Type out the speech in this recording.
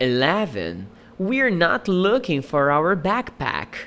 11. We're not looking for our backpack.